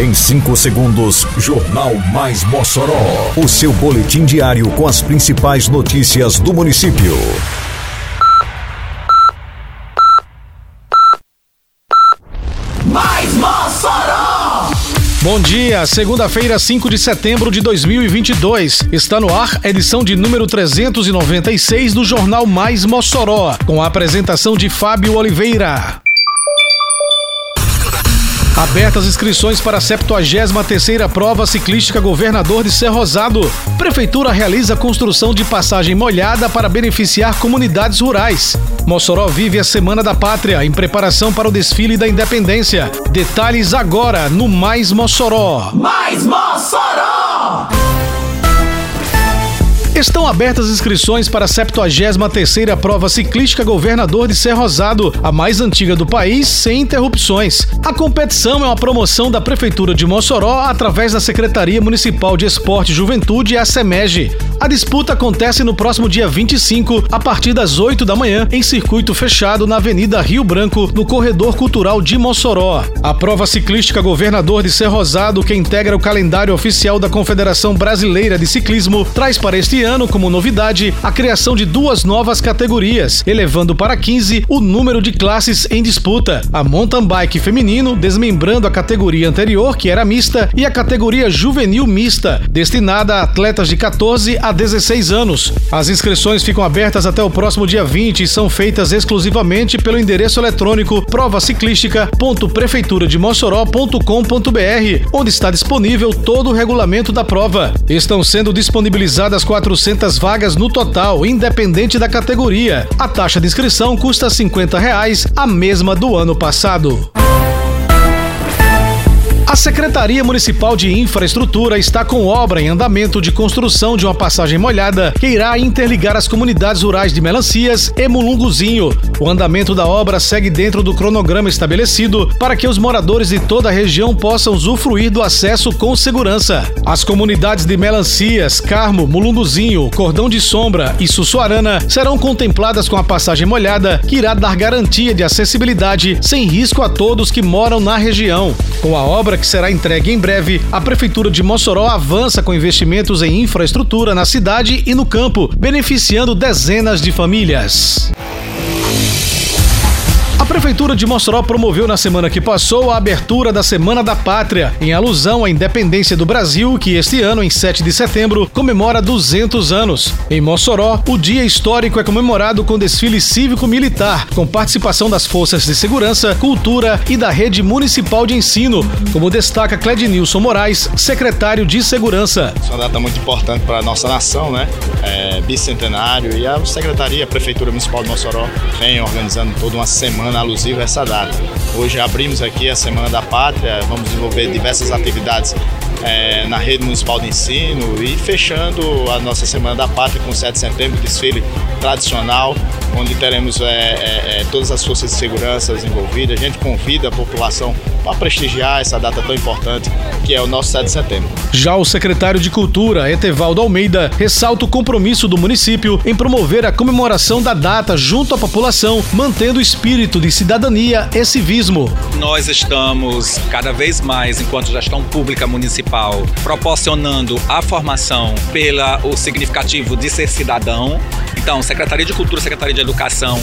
Em 5 segundos, Jornal Mais Mossoró. O seu boletim diário com as principais notícias do município. Mais Mossoró! Bom dia, segunda-feira, 5 de setembro de 2022. Está no ar a edição de número 396 do Jornal Mais Mossoró, com a apresentação de Fábio Oliveira. Abertas inscrições para a 73ª Prova Ciclística Governador de Cerrosado. Prefeitura realiza construção de passagem molhada para beneficiar comunidades rurais. Mossoró vive a Semana da Pátria em preparação para o desfile da Independência. Detalhes agora no Mais Mossoró. Mais Mossoró! Estão abertas inscrições para a 73ª Prova Ciclística Governador de Cerrosado, a mais antiga do país, sem interrupções. A competição é uma promoção da Prefeitura de Mossoró através da Secretaria Municipal de Esporte e Juventude, a SEMEG. A disputa acontece no próximo dia 25, a partir das 8 da manhã, em circuito fechado na Avenida Rio Branco, no Corredor Cultural de Mossoró. A prova ciclística Governador de Cerrosado, que integra o calendário oficial da Confederação Brasileira de Ciclismo, traz para este ano, como novidade, a criação de duas novas categorias, elevando para 15 o número de classes em disputa. A mountain bike feminino, desmembrando a categoria anterior, que era mista, e a categoria juvenil mista, destinada a atletas de 14 a 16 anos. As inscrições ficam abertas até o próximo dia 20 e são feitas exclusivamente pelo endereço eletrônico provaciclística.prefeiturademossoró.com.br, onde está disponível todo o regulamento da prova. Estão sendo disponibilizadas 400 vagas no total, independente da categoria. A taxa de inscrição custa 50 reais, a mesma do ano passado. A Secretaria Municipal de Infraestrutura está com obra em andamento de construção de uma passagem molhada que irá interligar as comunidades rurais de Melancias e Mulunguzinho. O andamento da obra segue dentro do cronograma estabelecido para que os moradores de toda a região possam usufruir do acesso com segurança. As comunidades de Melancias, Carmo, Mulunguzinho, Cordão de Sombra e Sussuarana serão contempladas com a passagem molhada que irá dar garantia de acessibilidade sem risco a todos que moram na região. Com a obra que será entregue em breve, a Prefeitura de Mossoró avança com investimentos em infraestrutura na cidade e no campo, beneficiando dezenas de famílias. A Prefeitura de Mossoró promoveu na semana que passou a abertura da Semana da Pátria, em alusão à independência do Brasil, que este ano, em 7 de setembro, comemora 200 anos. Em Mossoró, o dia histórico é comemorado com desfile cívico-militar, com participação das forças de segurança, cultura e da rede municipal de ensino, como destaca Clednilson Moraes, secretário de Segurança. Isso é uma data muito importante para a nossa nação, né? É, bicentenário e a Secretaria, a Prefeitura Municipal de Mossoró vem organizando toda uma semana alusiva a essa data. Hoje abrimos aqui a Semana da Pátria, vamos desenvolver diversas atividades é, na rede municipal de ensino e fechando a nossa Semana da Pátria com 7 de setembro, desfile tradicional, onde teremos é, é, todas as forças de segurança envolvidas. A gente convida a população para prestigiar essa data tão importante que é o nosso 7 de setembro. Já o secretário de Cultura, Etevaldo Almeida, ressalta o compromisso do município em promover a comemoração da data junto à população, mantendo o espírito de cidadania e civismo. Nós estamos cada vez mais, enquanto gestão pública municipal, proporcionando a formação pela o significativo de ser cidadão. Então, Secretaria de Cultura, Secretaria de Educação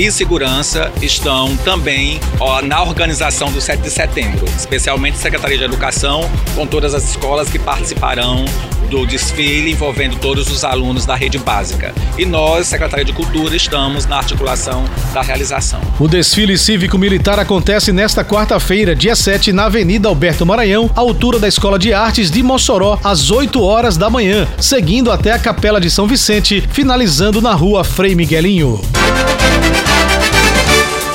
e Segurança estão também ó, na organização do 7 de setembro, especialmente Secretaria de Educação, com todas as escolas que participarão do desfile envolvendo todos os alunos da rede básica. E nós, Secretaria de Cultura, estamos na articulação da realização. O desfile cívico-militar acontece nesta quarta-feira, dia 7, na Avenida Alberto Maranhão, altura da Escola de Artes de Mossoró, às 8 horas da manhã, seguindo até a Capela de São Vicente, finalizando na Rua Frei Miguelinho.